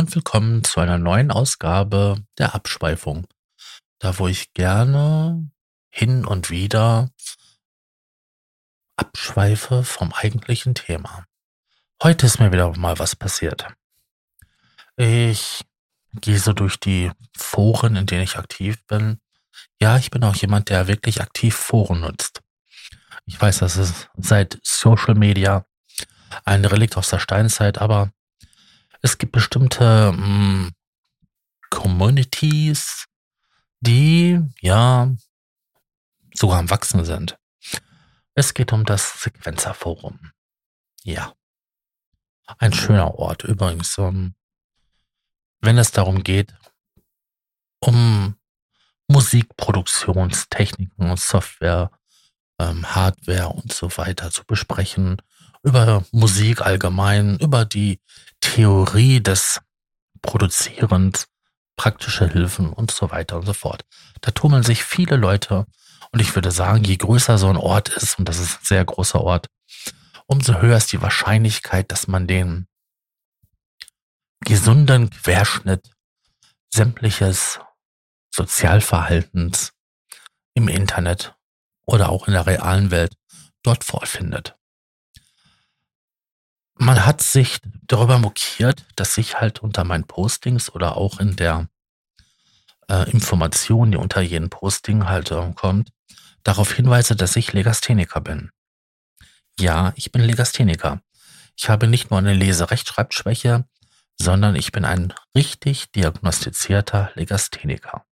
und willkommen zu einer neuen Ausgabe der Abschweifung. Da wo ich gerne hin und wieder abschweife vom eigentlichen Thema. Heute ist mir wieder mal was passiert. Ich gehe so durch die Foren, in denen ich aktiv bin. Ja, ich bin auch jemand, der wirklich aktiv Foren nutzt. Ich weiß, das ist seit Social Media ein Relikt aus der Steinzeit, aber es gibt bestimmte mh, hm, Communities, die ja sogar am Wachsen sind. Es geht um das Sequenzerforum. Ja. Ein schöner Ort übrigens. Um, wenn es darum geht, um Musikproduktionstechniken und Software, ähm, Hardware und so weiter zu besprechen, über Musik allgemein, über die Theorie des Produzierens, praktische Hilfen und so weiter und so fort. Da tummeln sich viele Leute und ich würde sagen, je größer so ein Ort ist, und das ist ein sehr großer Ort, umso höher ist die Wahrscheinlichkeit, dass man den gesunden Querschnitt sämtliches Sozialverhaltens im Internet oder auch in der realen Welt dort vorfindet man hat sich darüber mokiert, dass ich halt unter meinen Postings oder auch in der äh, Information, die unter jedem Posting halt äh, kommt, darauf hinweise, dass ich Legastheniker bin. Ja, ich bin Legastheniker. Ich habe nicht nur eine Leserechtschreibschwäche, sondern ich bin ein richtig diagnostizierter Legastheniker.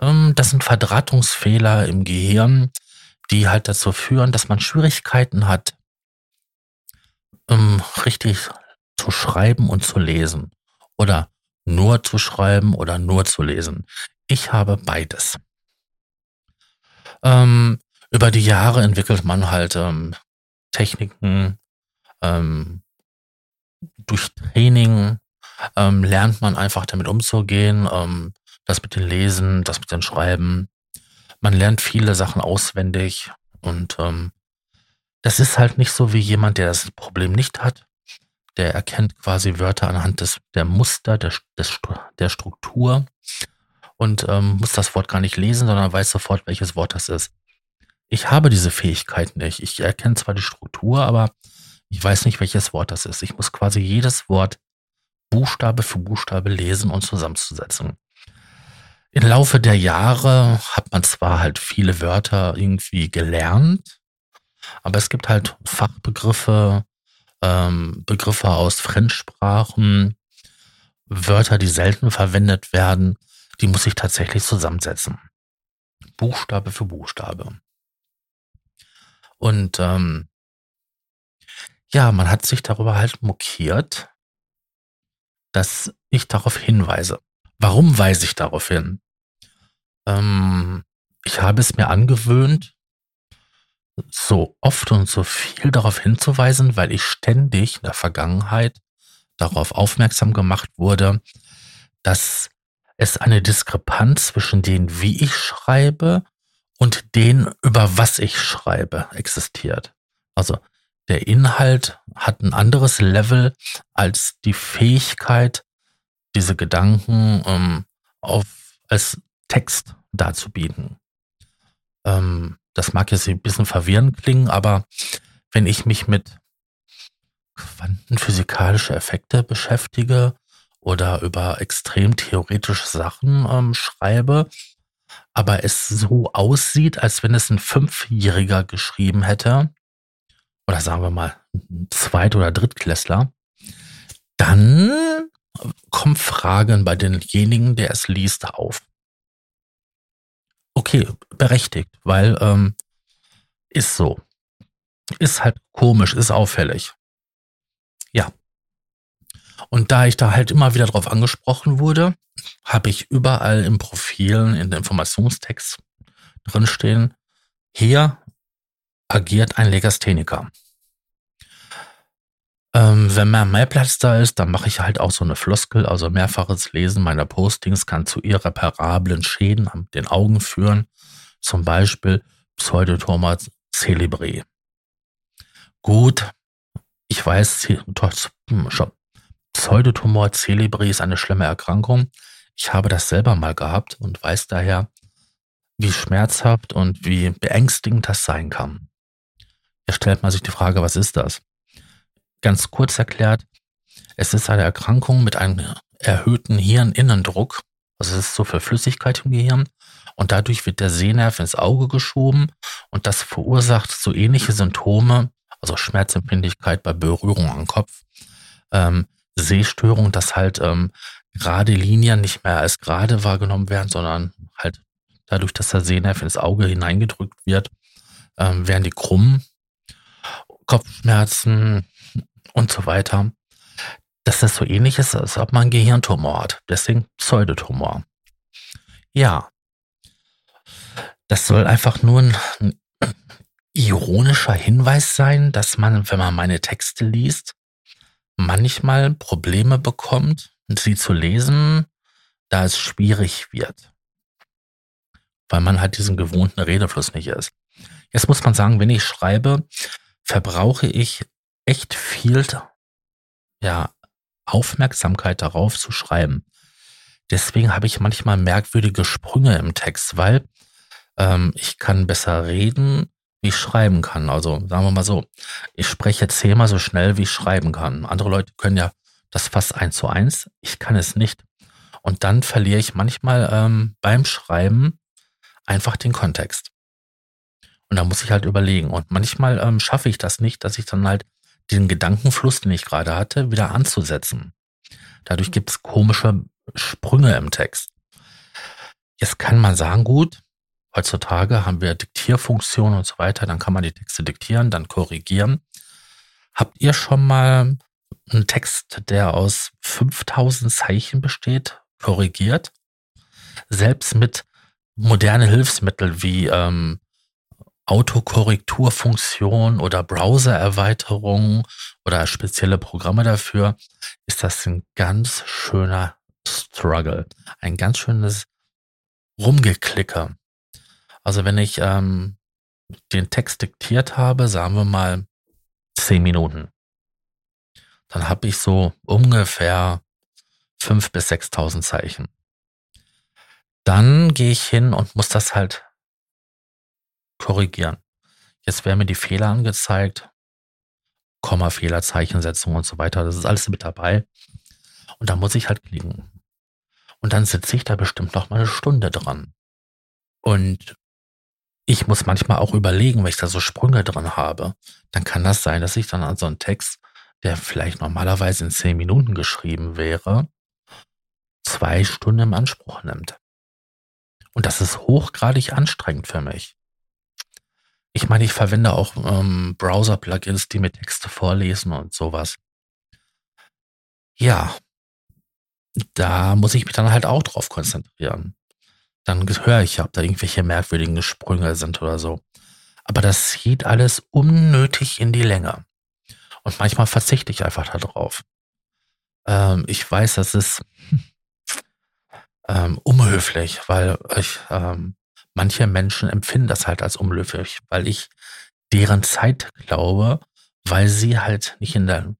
Ähm, das sind Verdrahtungsfehler im Gehirn, die halt dazu führen, dass man Schwierigkeiten hat, ähm, richtig zu schreiben und zu lesen. Oder nur zu schreiben oder nur zu lesen. Ich habe beides. Ähm, über die Jahre entwickelt man halt ähm, Techniken, ähm, durch Training ähm, lernt man einfach damit umzugehen, ähm, das mit dem Lesen, das mit dem Schreiben. Man lernt viele Sachen auswendig und ähm, das ist halt nicht so wie jemand, der das Problem nicht hat. Der erkennt quasi Wörter anhand des, der Muster, der, des, der Struktur und ähm, muss das Wort gar nicht lesen, sondern weiß sofort, welches Wort das ist. Ich habe diese Fähigkeit nicht. Ich erkenne zwar die Struktur, aber ich weiß nicht, welches Wort das ist. Ich muss quasi jedes Wort Buchstabe für Buchstabe lesen und zusammenzusetzen. Im Laufe der Jahre hat man zwar halt viele Wörter irgendwie gelernt, aber es gibt halt Fachbegriffe, ähm, Begriffe aus Fremdsprachen, Wörter, die selten verwendet werden, die muss ich tatsächlich zusammensetzen. Buchstabe für Buchstabe. Und ähm, ja, man hat sich darüber halt mokiert, dass ich darauf hinweise. Warum weise ich darauf hin? Ähm, ich habe es mir angewöhnt, so oft und so viel darauf hinzuweisen, weil ich ständig in der Vergangenheit darauf aufmerksam gemacht wurde, dass es eine Diskrepanz zwischen dem, wie ich schreibe und dem, über was ich schreibe, existiert. Also der Inhalt hat ein anderes Level als die Fähigkeit, diese Gedanken ähm, auf, als Text darzubieten. Ähm, das mag jetzt ein bisschen verwirrend klingen, aber wenn ich mich mit quantenphysikalische Effekte beschäftige oder über extrem theoretische Sachen ähm, schreibe, aber es so aussieht, als wenn es ein Fünfjähriger geschrieben hätte, oder sagen wir mal ein Zweit- oder Drittklässler, dann kommen Fragen bei denjenigen, der es liest, auf okay, berechtigt, weil ähm, ist so. Ist halt komisch, ist auffällig. Ja. Und da ich da halt immer wieder drauf angesprochen wurde, habe ich überall im Profilen, in den Informationstext drinstehen, hier agiert ein Legastheniker. Ähm, wenn mehr, mehr Platz da ist, dann mache ich halt auch so eine Floskel, also mehrfaches Lesen meiner Postings kann zu irreparablen Schäden an den Augen führen, zum Beispiel Pseudotoma celebre. Gut, ich weiß, Pseudotumor Celebri ist eine schlimme Erkrankung. Ich habe das selber mal gehabt und weiß daher, wie schmerzhaft und wie beängstigend das sein kann. Jetzt stellt man sich die Frage, was ist das? Ganz kurz erklärt, es ist eine Erkrankung mit einem erhöhten Hirninnendruck. Also es ist so viel Flüssigkeit im Gehirn und dadurch wird der Sehnerv ins Auge geschoben und das verursacht so ähnliche Symptome, also Schmerzempfindlichkeit bei Berührung am Kopf, ähm, Sehstörung, dass halt ähm, gerade Linien nicht mehr als gerade wahrgenommen werden, sondern halt dadurch, dass der Sehnerv ins Auge hineingedrückt wird, ähm, werden die krumm, Kopfschmerzen und so weiter. Dass das so ähnlich ist, als ob man einen Gehirntumor hat. Deswegen Pseudotumor. Ja. Das soll einfach nur ein, ein ironischer Hinweis sein, dass man, wenn man meine Texte liest, manchmal Probleme bekommt, sie zu lesen, da es schwierig wird. Weil man halt diesen gewohnten Redefluss nicht ist. Jetzt muss man sagen, wenn ich schreibe, verbrauche ich echt viel, ja, Aufmerksamkeit darauf zu schreiben. Deswegen habe ich manchmal merkwürdige Sprünge im Text, weil ähm, ich kann besser reden, wie ich schreiben kann. Also sagen wir mal so, ich spreche zehnmal so schnell, wie ich schreiben kann. Andere Leute können ja das fast eins zu eins. Ich kann es nicht. Und dann verliere ich manchmal ähm, beim Schreiben einfach den Kontext. Und da muss ich halt überlegen. Und manchmal ähm, schaffe ich das nicht, dass ich dann halt den Gedankenfluss, den ich gerade hatte, wieder anzusetzen. Dadurch gibt es komische Sprünge im Text. Jetzt kann man sagen, gut, heutzutage haben wir Diktierfunktionen und so weiter, dann kann man die Texte diktieren, dann korrigieren. Habt ihr schon mal einen Text, der aus 5000 Zeichen besteht, korrigiert? Selbst mit modernen Hilfsmitteln wie ähm, Autokorrekturfunktion oder Browser-Erweiterung oder spezielle Programme dafür, ist das ein ganz schöner Struggle. Ein ganz schönes Rumgeklicke. Also wenn ich ähm, den Text diktiert habe, sagen wir mal zehn Minuten, dann habe ich so ungefähr fünf bis sechstausend Zeichen. Dann gehe ich hin und muss das halt korrigieren. Jetzt werden mir die Fehler angezeigt, Kommafehler, Zeichensetzung und so weiter. Das ist alles mit dabei. Und da muss ich halt klicken. Und dann sitze ich da bestimmt noch mal eine Stunde dran. Und ich muss manchmal auch überlegen, wenn ich da so Sprünge dran habe, dann kann das sein, dass ich dann an so einen Text, der vielleicht normalerweise in zehn Minuten geschrieben wäre, zwei Stunden im Anspruch nimmt. Und das ist hochgradig anstrengend für mich. Ich meine, ich verwende auch ähm, Browser-Plugins, die mir Texte vorlesen und sowas. Ja, da muss ich mich dann halt auch drauf konzentrieren. Dann höre ich, ob da irgendwelche merkwürdigen Sprünge sind oder so. Aber das geht alles unnötig in die Länge. Und manchmal verzichte ich einfach darauf. Ähm, ich weiß, das ist ähm, unhöflich, weil ich ähm, manche Menschen empfinden das halt als unlöfig, weil ich deren Zeit glaube, weil sie halt nicht in der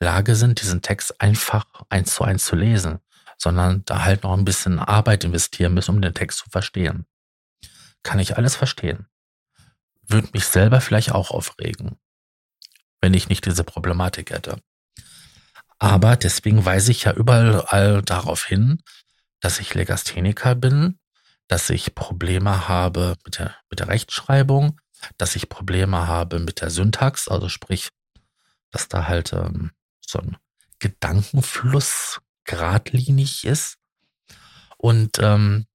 Lage sind, diesen Text einfach eins zu eins zu lesen, sondern da halt noch ein bisschen Arbeit investieren müssen, um den Text zu verstehen. Kann ich alles verstehen. Würde mich selber vielleicht auch aufregen, wenn ich nicht diese Problematik hätte. Aber deswegen weise ich ja überall darauf hin, dass ich Legastheniker bin dass ich Probleme habe mit der, mit der Rechtschreibung, dass ich Probleme habe mit der Syntax, also sprich, dass da halt ähm, so ein Gedankenfluss geradlinig ist. Und ähm,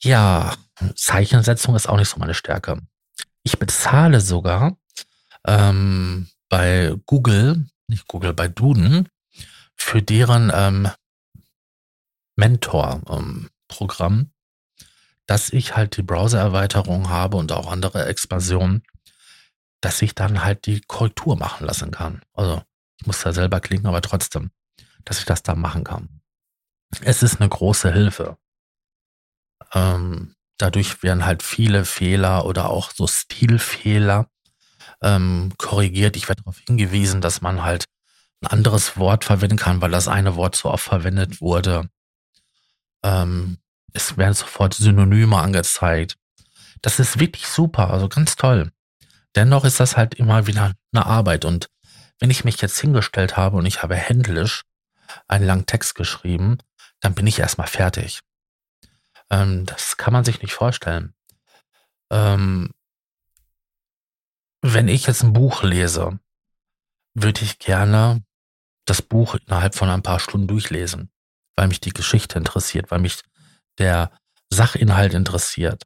ja, Zeichensetzung ist auch nicht so meine Stärke. Ich bezahle sogar ähm, bei Google, nicht Google, bei Duden, für deren ähm, Mentor-Programm, ähm, dass ich halt die Browser-Erweiterung habe und auch andere Expansionen, dass ich dann halt die Korrektur machen lassen kann. Also ich muss da selber klicken, aber trotzdem, dass ich das da machen kann. Es ist eine große Hilfe. Ähm, dadurch werden halt viele Fehler oder auch so Stilfehler ähm, korrigiert. Ich werde darauf hingewiesen, dass man halt ein anderes Wort verwenden kann, weil das eine Wort so oft verwendet wurde. Ähm, es werden sofort Synonyme angezeigt. Das ist wirklich super, also ganz toll. Dennoch ist das halt immer wieder eine Arbeit. Und wenn ich mich jetzt hingestellt habe und ich habe händisch einen langen Text geschrieben, dann bin ich erstmal fertig. Ähm, das kann man sich nicht vorstellen. Ähm, wenn ich jetzt ein Buch lese, würde ich gerne das Buch innerhalb von ein paar Stunden durchlesen, weil mich die Geschichte interessiert, weil mich der Sachinhalt interessiert.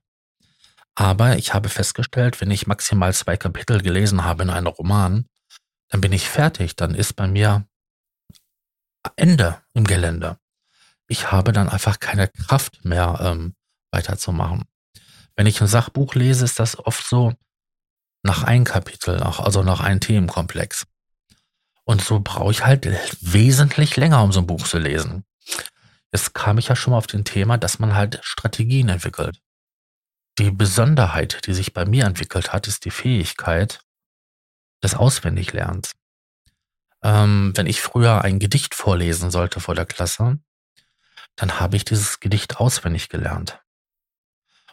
Aber ich habe festgestellt, wenn ich maximal zwei Kapitel gelesen habe in einem Roman, dann bin ich fertig, dann ist bei mir Ende im Gelände. Ich habe dann einfach keine Kraft mehr ähm, weiterzumachen. Wenn ich ein Sachbuch lese, ist das oft so nach ein Kapitel, also nach einem Themenkomplex. Und so brauche ich halt wesentlich länger, um so ein Buch zu lesen. Jetzt kam ich ja schon mal auf den Thema, dass man halt Strategien entwickelt. Die Besonderheit, die sich bei mir entwickelt hat, ist die Fähigkeit des Auswendiglernens. Ähm, wenn ich früher ein Gedicht vorlesen sollte vor der Klasse, dann habe ich dieses Gedicht auswendig gelernt.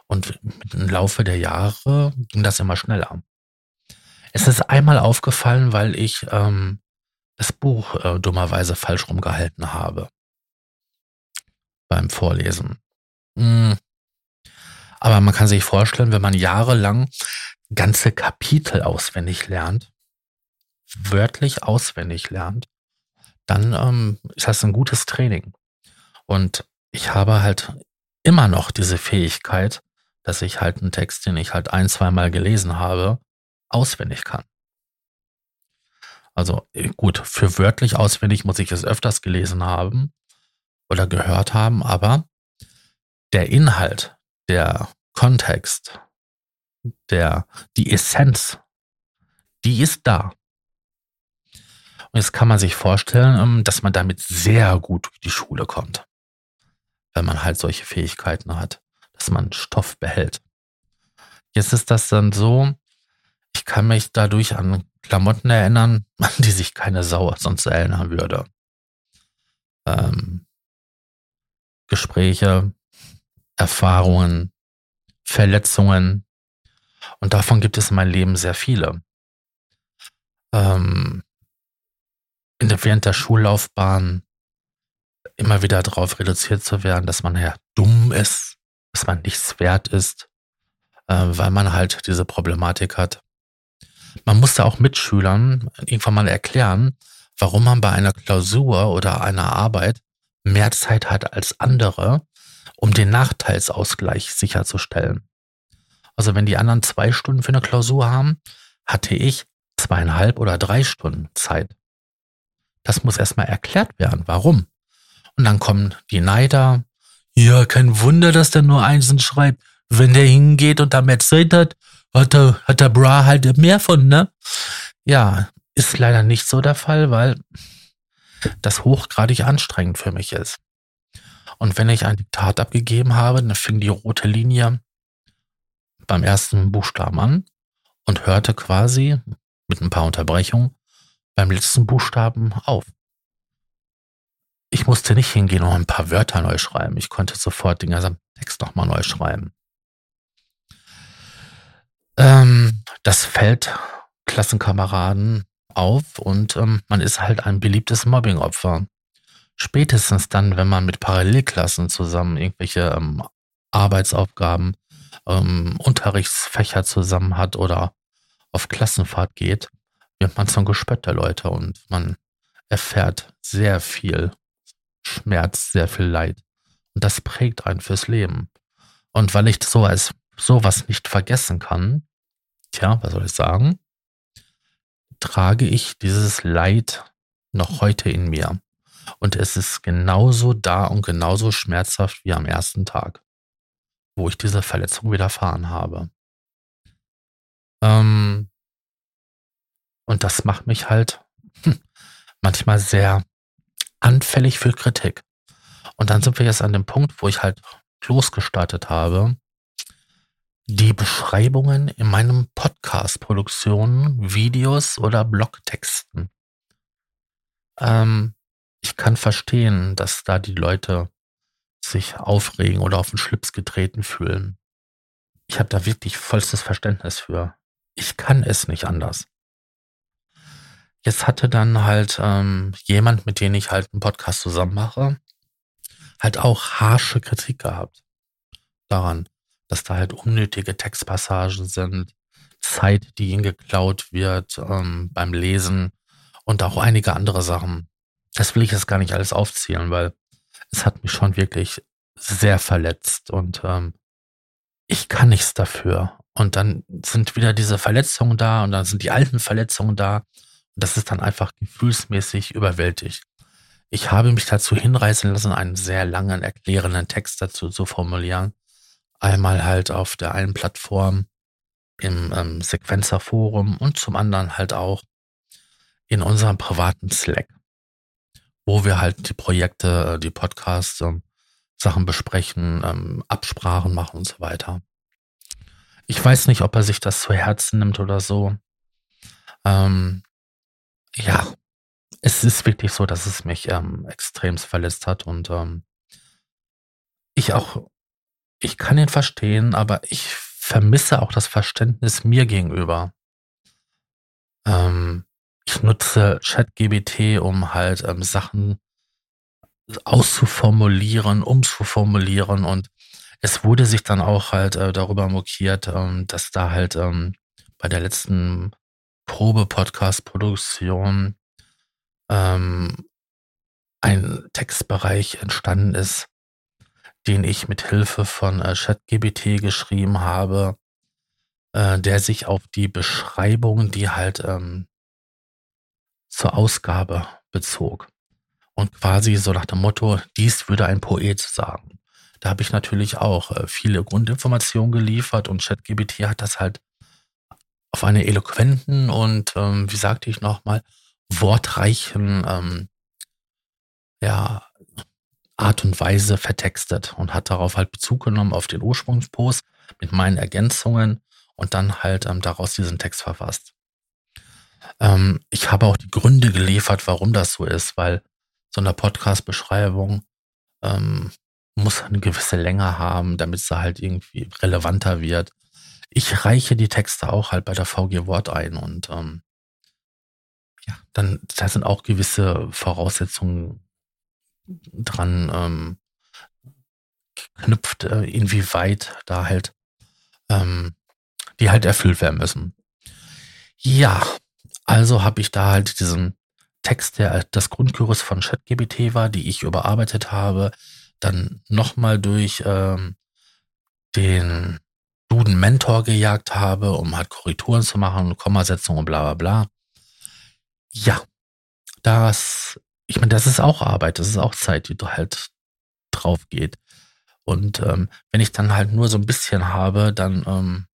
Und im Laufe der Jahre ging das immer schneller. Es ist einmal aufgefallen, weil ich ähm, das Buch äh, dummerweise falsch rumgehalten habe beim Vorlesen. Hm. Aber man kann sich vorstellen, wenn man jahrelang ganze Kapitel auswendig lernt, wörtlich auswendig lernt, dann ähm, ist das ein gutes Training. Und ich habe halt immer noch diese Fähigkeit, dass ich halt einen Text, den ich halt ein, zweimal gelesen habe, auswendig kann. Also äh, gut, für wörtlich auswendig muss ich es öfters gelesen haben oder gehört haben, aber der Inhalt, der Kontext, der, die Essenz, die ist da. Und jetzt kann man sich vorstellen, ähm, dass man damit sehr gut durch die Schule kommt. Wenn man halt solche Fähigkeiten hat, dass man Stoff behält. Jetzt ist das dann so, ich kann mich dadurch an Klamotten erinnern, an die sich keine Sau sonst erinnern würde. Ähm, Gespräche, Erfahrungen, Verletzungen. Und davon gibt es in meinem Leben sehr viele. Ähm, der, während der Schullaufbahn immer wieder darauf reduziert zu werden, dass man ja dumm ist, dass man nichts wert ist, äh, weil man halt diese Problematik hat. Man musste auch Mitschülern irgendwann mal erklären, warum man bei einer Klausur oder einer Arbeit mehr Zeit hat als andere, um den Nachteilsausgleich sicherzustellen. Also wenn die anderen zwei Stunden für eine Klausur haben, hatte ich zweieinhalb oder drei Stunden Zeit. Das muss erstmal erklärt werden, warum. Und dann kommen die Neider. Ja, kein Wunder, dass der nur Einsen schreibt. Wenn der hingeht und da mehr Zeit hat, hat der, hat der Bra halt mehr von, ne? Ja, ist leider nicht so der Fall, weil das hochgradig anstrengend für mich ist. Und wenn ich ein Diktat abgegeben habe, dann fing die rote Linie beim ersten Buchstaben an und hörte quasi mit ein paar Unterbrechungen beim letzten Buchstaben auf. Ich musste nicht hingehen und ein paar Wörter neu schreiben. Ich konnte sofort den ganzen Text nochmal neu schreiben. Ähm, das fällt Klassenkameraden auf und ähm, man ist halt ein beliebtes Mobbingopfer. Spätestens dann, wenn man mit Parallelklassen zusammen irgendwelche ähm, Arbeitsaufgaben, ähm, Unterrichtsfächer zusammen hat oder auf Klassenfahrt geht, wird man zum Gespött der Leute und man erfährt sehr viel Schmerz, sehr viel Leid. Und das prägt einen fürs Leben. Und weil ich so als sowas nicht vergessen kann, tja, was soll ich sagen? Trage ich dieses Leid noch heute in mir. Und es ist genauso da und genauso schmerzhaft wie am ersten Tag, wo ich diese Verletzung widerfahren habe. Ähm, und das macht mich halt hm, manchmal sehr anfällig für Kritik. Und dann sind wir jetzt an dem Punkt, wo ich halt losgestartet habe, die Beschreibungen in meinem Podcast-Produktionen, Videos oder Blogtexten. Ähm, ich kann verstehen, dass da die Leute sich aufregen oder auf den Schlips getreten fühlen. Ich habe da wirklich vollstes Verständnis für. Ich kann es nicht anders. Jetzt hatte dann halt ähm, jemand, mit dem ich halt einen Podcast zusammen mache, halt auch harsche Kritik gehabt daran, dass da halt unnötige Textpassagen sind, Zeit, die ihnen geklaut wird ähm, beim Lesen und auch einige andere Sachen. Das will ich jetzt gar nicht alles aufzählen, weil es hat mich schon wirklich sehr verletzt und ähm, ich kann nichts dafür. Und dann sind wieder diese Verletzungen da und dann sind die alten Verletzungen da. Und das ist dann einfach gefühlsmäßig überwältigt. Ich habe mich dazu hinreißen lassen, einen sehr langen, erklärenden Text dazu zu formulieren. Einmal halt auf der einen Plattform im ähm, Sequencer-Forum und zum anderen halt auch in unserem privaten Slack, wo wir halt die Projekte, äh, die Podcasts, ähm, Sachen besprechen, ähm, Absprachen machen und so weiter. Ich weiß nicht, ob er sich das zu Herzen nimmt oder so. Ähm, ja, es ist wirklich so, dass es mich ähm, extremst verletzt hat und ähm, ich auch, ich kann ihn verstehen, aber ich vermisse auch das Verständnis mir gegenüber. Ähm, ich nutze ChatGBT, um halt ähm, Sachen auszuformulieren, umzuformulieren und es wurde sich dann auch halt äh, darüber mokiert, ähm, dass da halt ähm, bei der letzten Probe-Podcast-Produktion ähm, ein Textbereich entstanden ist, den ich mit Hilfe von äh, ChatGBT geschrieben habe, äh, der sich auf die Beschreibung, die halt ähm, zur Ausgabe bezog. Und quasi so nach dem Motto, dies würde ein Poet sagen. Da habe ich natürlich auch äh, viele Grundinformationen geliefert und ChatGBT hat das halt auf eine eloquenten und, ähm, wie sagte ich nochmal, wortreichen ähm, ja, Art und Weise vertextet und hat darauf halt Bezug genommen auf den Ursprungspost mit meinen Ergänzungen und dann halt ähm, daraus diesen Text verfasst. Ähm, ich habe auch die Gründe geliefert, warum das so ist, weil so eine Podcast-Beschreibung ähm, muss eine gewisse Länge haben, damit sie halt irgendwie relevanter wird. Ich reiche die Texte auch halt bei der VG Wort ein und ähm, ja, dann da sind auch gewisse Voraussetzungen dran ähm, geknüpft, äh, inwieweit da halt ähm, die halt erfüllt werden müssen. Ja, also habe ich da halt diesen Text, der das Grundgerüst von ChatGPT war, die ich überarbeitet habe, dann nochmal durch ähm, den Duden Mentor gejagt habe, um halt Korrekturen zu machen, Kommasetzung und bla bla bla. Ja, das, ich meine, das ist auch Arbeit, das ist auch Zeit, die halt drauf geht. Und ähm, wenn ich dann halt nur so ein bisschen habe, dann ähm,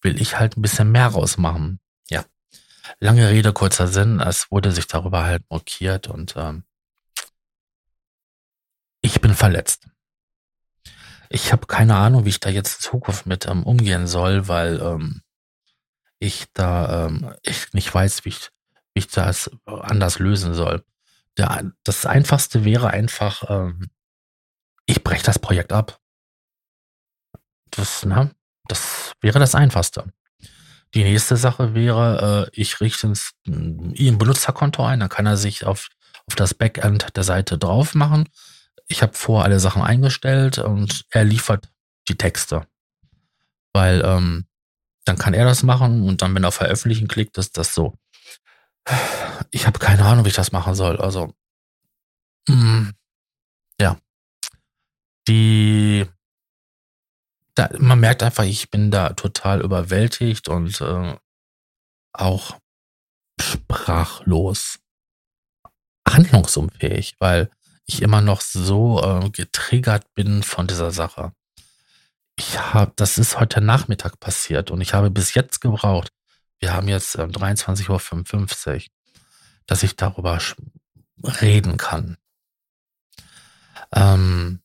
will ich halt ein bisschen mehr rausmachen. Ja. Lange Rede, kurzer Sinn, es wurde sich darüber halt mokiert und ähm, ich bin verletzt. Ich habe keine Ahnung, wie ich da jetzt in Zukunft mit ähm, umgehen soll, weil ähm, ich da ähm, ich nicht weiß, wie ich, wie ich das anders lösen soll. Der, das Einfachste wäre einfach, ähm, ich breche das Projekt ab. Das, ne, das wäre das Einfachste. Die nächste Sache wäre, äh, ich richte ein Benutzerkonto ein, dann kann er sich auf, auf das Backend der Seite drauf machen. Ich habe vor alle Sachen eingestellt und er liefert die Texte. Weil ähm, dann kann er das machen und dann, wenn er Veröffentlichen klickt, ist das so. Ich habe keine Ahnung, wie ich das machen soll. Also, mh, ja. Die da, man merkt einfach, ich bin da total überwältigt und äh, auch sprachlos, handlungsunfähig, weil ich immer noch so äh, getriggert bin von dieser Sache. Ich habe, das ist heute Nachmittag passiert und ich habe bis jetzt gebraucht. Wir haben jetzt äh, 23.55 Uhr, dass ich darüber reden kann. Ähm,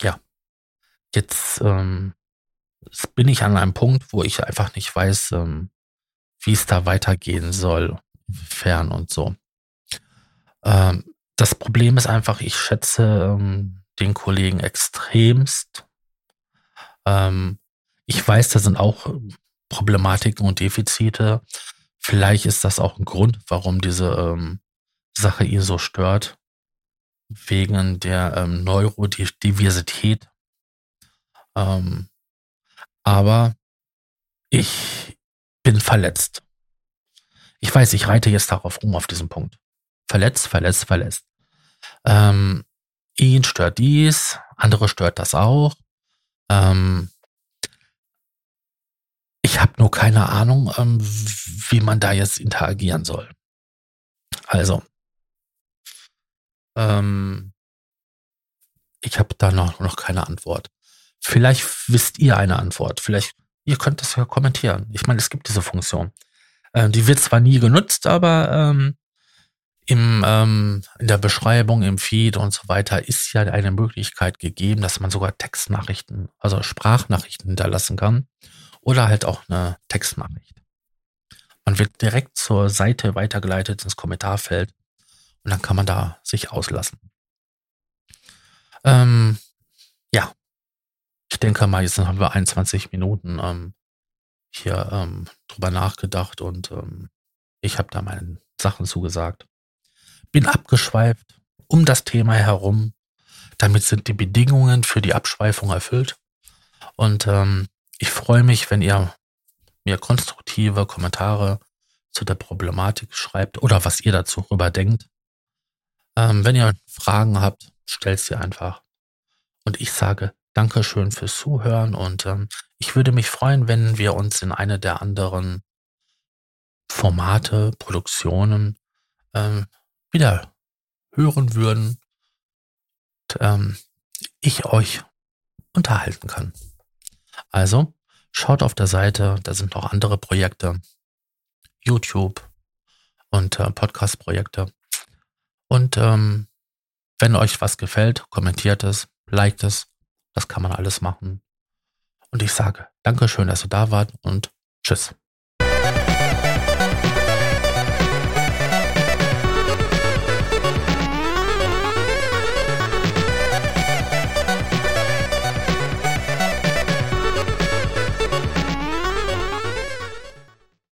ja, Jetzt ähm, bin ich an einem Punkt, wo ich einfach nicht weiß, ähm, wie es da weitergehen soll, fern und so. Ähm, das Problem ist einfach, ich schätze ähm, den Kollegen extremst. Ähm, ich weiß, da sind auch Problematiken und Defizite. Vielleicht ist das auch ein Grund, warum diese ähm, Sache ihn so stört. Wegen der ähm, Neurodiversität. Ähm, aber ich bin verletzt. Ich weiß, ich reite jetzt darauf um, auf diesen Punkt. Verletzt, verletzt, verletzt. Ähm, ihn stört dies, andere stört das auch. Ähm, ich habe nur keine Ahnung, ähm, wie man da jetzt interagieren soll. Also, ähm, ich habe da noch, noch keine Antwort. Vielleicht wisst ihr eine Antwort. Vielleicht, ihr könnt das ja kommentieren. Ich meine, es gibt diese Funktion. Ähm, die wird zwar nie genutzt, aber ähm, im, ähm, in der Beschreibung, im Feed und so weiter ist ja eine Möglichkeit gegeben, dass man sogar Textnachrichten, also Sprachnachrichten hinterlassen kann oder halt auch eine Textnachricht. Man wird direkt zur Seite weitergeleitet ins Kommentarfeld und dann kann man da sich auslassen. Ähm, ja, ich denke mal, jetzt haben wir 21 Minuten ähm, hier ähm, drüber nachgedacht und ähm, ich habe da meine Sachen zugesagt. Bin abgeschweift um das Thema herum. Damit sind die Bedingungen für die Abschweifung erfüllt. Und ähm, ich freue mich, wenn ihr mir konstruktive Kommentare zu der Problematik schreibt oder was ihr dazu rüber denkt. Ähm, wenn ihr Fragen habt, stellt sie einfach. Und ich sage Dankeschön fürs Zuhören und ähm, ich würde mich freuen, wenn wir uns in eine der anderen Formate, Produktionen ähm, wieder hören würden und ähm, ich euch unterhalten kann. Also schaut auf der Seite, da sind noch andere Projekte, YouTube und äh, Podcast-Projekte. Und ähm, wenn euch was gefällt, kommentiert es, liked es das kann man alles machen. Und ich sage Dankeschön, dass du da wart und tschüss.